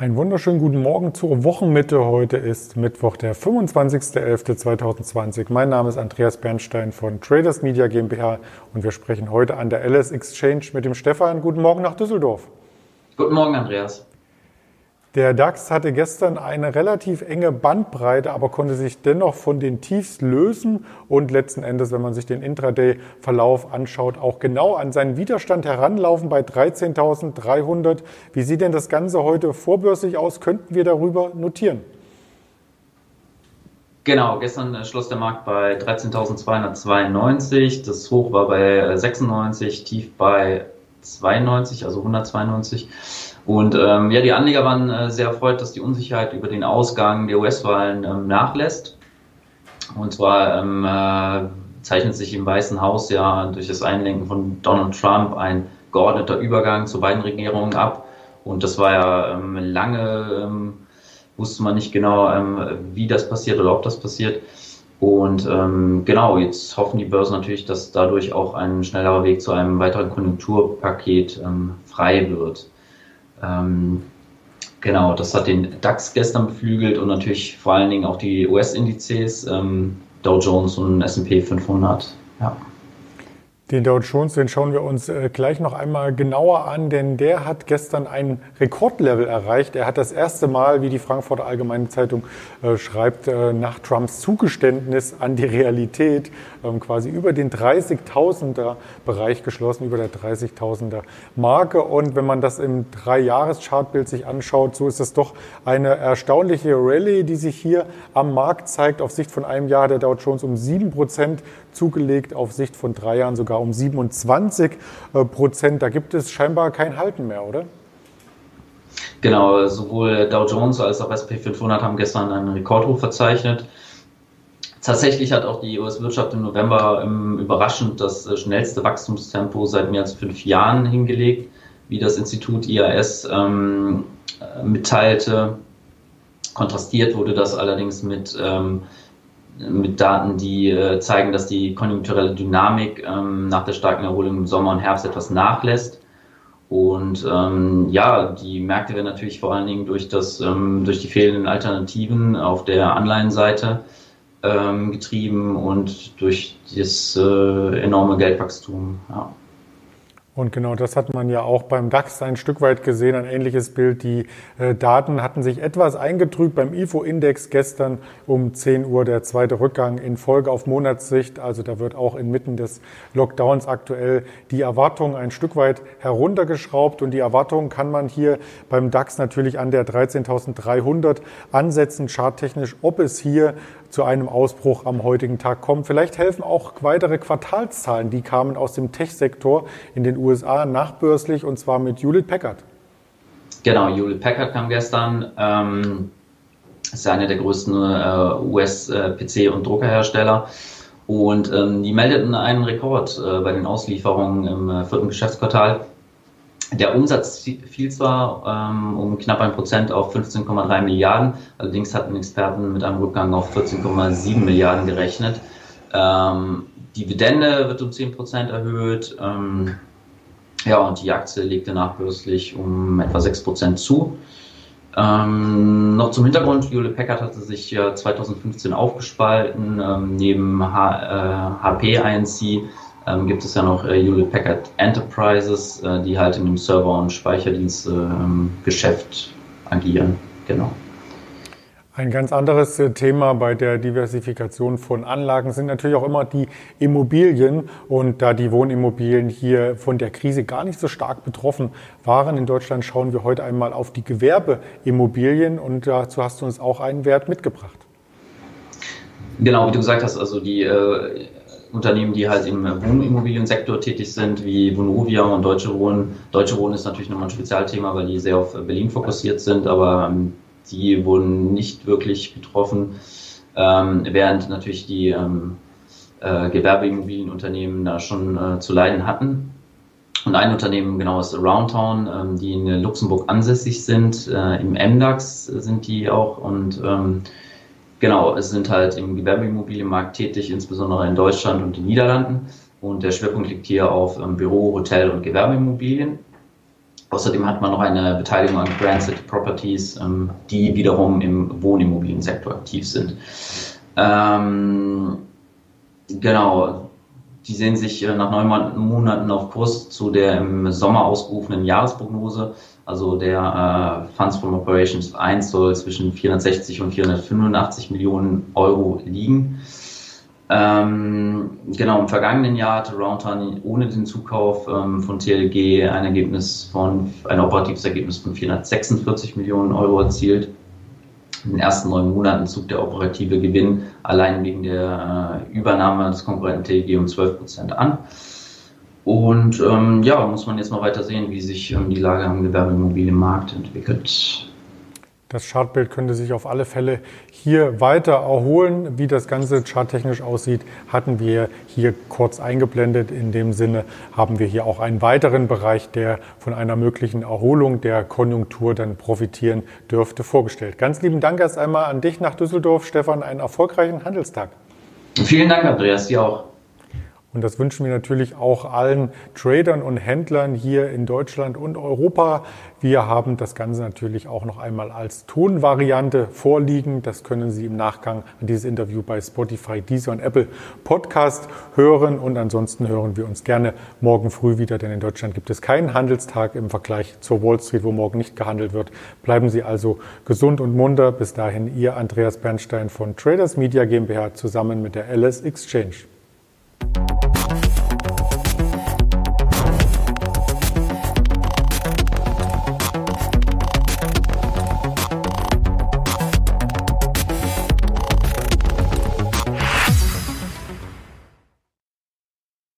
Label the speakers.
Speaker 1: Einen wunderschönen guten Morgen zur Wochenmitte. Heute ist Mittwoch, der 25.11.2020. Mein Name ist Andreas Bernstein von Traders Media GmbH und wir sprechen heute an der LS Exchange mit dem Stefan. Guten Morgen nach Düsseldorf.
Speaker 2: Guten Morgen, Andreas.
Speaker 1: Der DAX hatte gestern eine relativ enge Bandbreite, aber konnte sich dennoch von den Tiefs lösen und letzten Endes, wenn man sich den Intraday-Verlauf anschaut, auch genau an seinen Widerstand heranlaufen bei 13.300. Wie sieht denn das Ganze heute vorbörslich aus? Könnten wir darüber notieren?
Speaker 2: Genau, gestern schloss der Markt bei 13.292. Das Hoch war bei 96, Tief bei 92, also 192. Und ähm, ja, die Anleger waren äh, sehr erfreut, dass die Unsicherheit über den Ausgang der US-Wahlen ähm, nachlässt. Und zwar ähm, äh, zeichnet sich im Weißen Haus ja durch das Einlenken von Donald Trump ein geordneter Übergang zu beiden Regierungen ab. Und das war ja ähm, lange, ähm, wusste man nicht genau, ähm, wie das passiert oder ob das passiert. Und ähm, genau, jetzt hoffen die Börsen natürlich, dass dadurch auch ein schnellerer Weg zu einem weiteren Konjunkturpaket ähm, frei wird. Ähm, genau, das hat den DAX gestern beflügelt und natürlich vor allen Dingen auch die US-Indizes, ähm, Dow Jones und S&P 500. Ja.
Speaker 1: Den Dow Jones, den schauen wir uns äh, gleich noch einmal genauer an, denn der hat gestern ein Rekordlevel erreicht. Er hat das erste Mal, wie die Frankfurter Allgemeine Zeitung äh, schreibt, äh, nach Trumps Zugeständnis an die Realität ähm, quasi über den 30.000er Bereich geschlossen, über der 30.000er Marke. Und wenn man das im Drei-Jahres-Chartbild sich anschaut, so ist das doch eine erstaunliche Rallye, die sich hier am Markt zeigt. Auf Sicht von einem Jahr der Dow Jones um sieben Prozent zugelegt, auf Sicht von drei Jahren sogar um 27 äh, Prozent. Da gibt es scheinbar kein Halten mehr, oder?
Speaker 2: Genau, sowohl Dow Jones als auch SP 500 haben gestern einen Rekordhoch verzeichnet. Tatsächlich hat auch die US-Wirtschaft im November ähm, überraschend das äh, schnellste Wachstumstempo seit mehr als fünf Jahren hingelegt, wie das Institut IAS ähm, äh, mitteilte. Kontrastiert wurde das allerdings mit ähm, mit Daten, die äh, zeigen, dass die konjunkturelle Dynamik ähm, nach der starken Erholung im Sommer und Herbst etwas nachlässt. Und ähm, ja, die Märkte werden natürlich vor allen Dingen durch, das, ähm, durch die fehlenden Alternativen auf der Anleihenseite ähm, getrieben und durch das äh, enorme Geldwachstum. Ja.
Speaker 1: Und genau das hat man ja auch beim DAX ein Stück weit gesehen, ein ähnliches Bild. Die äh, Daten hatten sich etwas eingetrübt beim IFO-Index gestern um 10 Uhr, der zweite Rückgang in Folge auf Monatssicht. Also da wird auch inmitten des Lockdowns aktuell die Erwartung ein Stück weit heruntergeschraubt. Und die Erwartung kann man hier beim DAX natürlich an der 13.300 ansetzen, charttechnisch, ob es hier zu einem Ausbruch am heutigen Tag kommt. Vielleicht helfen auch weitere Quartalszahlen, die kamen aus dem Tech-Sektor in den USA nachbörslich und zwar mit Hewlett Packard.
Speaker 2: Genau, Hewlett Packard kam gestern. Ähm, ist einer der größten äh, US-PC- und Druckerhersteller. Und ähm, die meldeten einen Rekord äh, bei den Auslieferungen im äh, vierten Geschäftsquartal. Der Umsatz fiel zwar ähm, um knapp ein Prozent auf 15,3 Milliarden, allerdings hatten Experten mit einem Rückgang auf 14,7 Milliarden gerechnet. Ähm, Dividende wird um 10 Prozent erhöht. Ähm, ja, und die Aktie legte nachbörslich um etwa 6 Prozent zu. Ähm, noch zum Hintergrund, Hewlett Packard hatte sich ja 2015 aufgespalten. Ähm, neben H, äh, HP INC ähm, gibt es ja noch äh, Hewlett Packard Enterprises, äh, die halt in dem Server- und Speicherdienstgeschäft äh, agieren. Genau.
Speaker 1: Ein ganz anderes äh, Thema bei der Diversifikation von Anlagen sind natürlich auch immer die Immobilien. Und da die Wohnimmobilien hier von der Krise gar nicht so stark betroffen waren in Deutschland, schauen wir heute einmal auf die Gewerbeimmobilien. Und dazu hast du uns auch einen Wert mitgebracht.
Speaker 2: Genau, wie du gesagt hast, also die äh, Unternehmen, die halt im Wohnimmobiliensektor tätig sind, wie Vonovia und Deutsche Wohnen. Deutsche Wohnen ist natürlich nochmal ein Spezialthema, weil die sehr auf Berlin fokussiert sind, aber ähm, die wurden nicht wirklich betroffen, ähm, während natürlich die ähm, äh, Gewerbeimmobilienunternehmen da schon äh, zu leiden hatten. Und ein Unternehmen genau ist Aroundtown, ähm, die in Luxemburg ansässig sind, äh, im MDAX sind die auch und ähm, Genau, es sind halt im Gewerbeimmobilienmarkt tätig, insbesondere in Deutschland und den Niederlanden. Und der Schwerpunkt liegt hier auf ähm, Büro, Hotel und Gewerbeimmobilien. Außerdem hat man noch eine Beteiligung an Grand City Properties, ähm, die wiederum im Wohnimmobiliensektor aktiv sind. Ähm, genau, die sehen sich äh, nach neun Monaten auf Kurs zu der im Sommer ausgerufenen Jahresprognose. Also der äh, Funds from Operations 1 soll zwischen 460 und 485 Millionen Euro liegen. Ähm, genau, im vergangenen Jahr hatte Roundtown ohne den Zukauf ähm, von TLG ein Ergebnis von, ein operatives Ergebnis von 446 Millionen Euro erzielt. In den ersten neun Monaten zog der operative Gewinn allein wegen der äh, Übernahme des Konkurrenten TLG um 12 Prozent an. Und ähm, ja, muss man jetzt mal weiter sehen, wie sich ähm, die Lage am Gewerbeimmobilienmarkt entwickelt.
Speaker 1: Das Chartbild könnte sich auf alle Fälle hier weiter erholen. Wie das Ganze charttechnisch aussieht, hatten wir hier kurz eingeblendet. In dem Sinne haben wir hier auch einen weiteren Bereich, der von einer möglichen Erholung der Konjunktur dann profitieren dürfte, vorgestellt. Ganz lieben Dank erst einmal an dich nach Düsseldorf, Stefan. Einen erfolgreichen Handelstag.
Speaker 2: Vielen Dank, Andreas. Dir auch.
Speaker 1: Und das wünschen wir natürlich auch allen Tradern und Händlern hier in Deutschland und Europa. Wir haben das Ganze natürlich auch noch einmal als Tonvariante vorliegen. Das können Sie im Nachgang an dieses Interview bei Spotify, Deezer und Apple Podcast hören. Und ansonsten hören wir uns gerne morgen früh wieder, denn in Deutschland gibt es keinen Handelstag im Vergleich zur Wall Street, wo morgen nicht gehandelt wird. Bleiben Sie also gesund und munter. Bis dahin Ihr Andreas Bernstein von Traders Media GmbH zusammen mit der LS Exchange.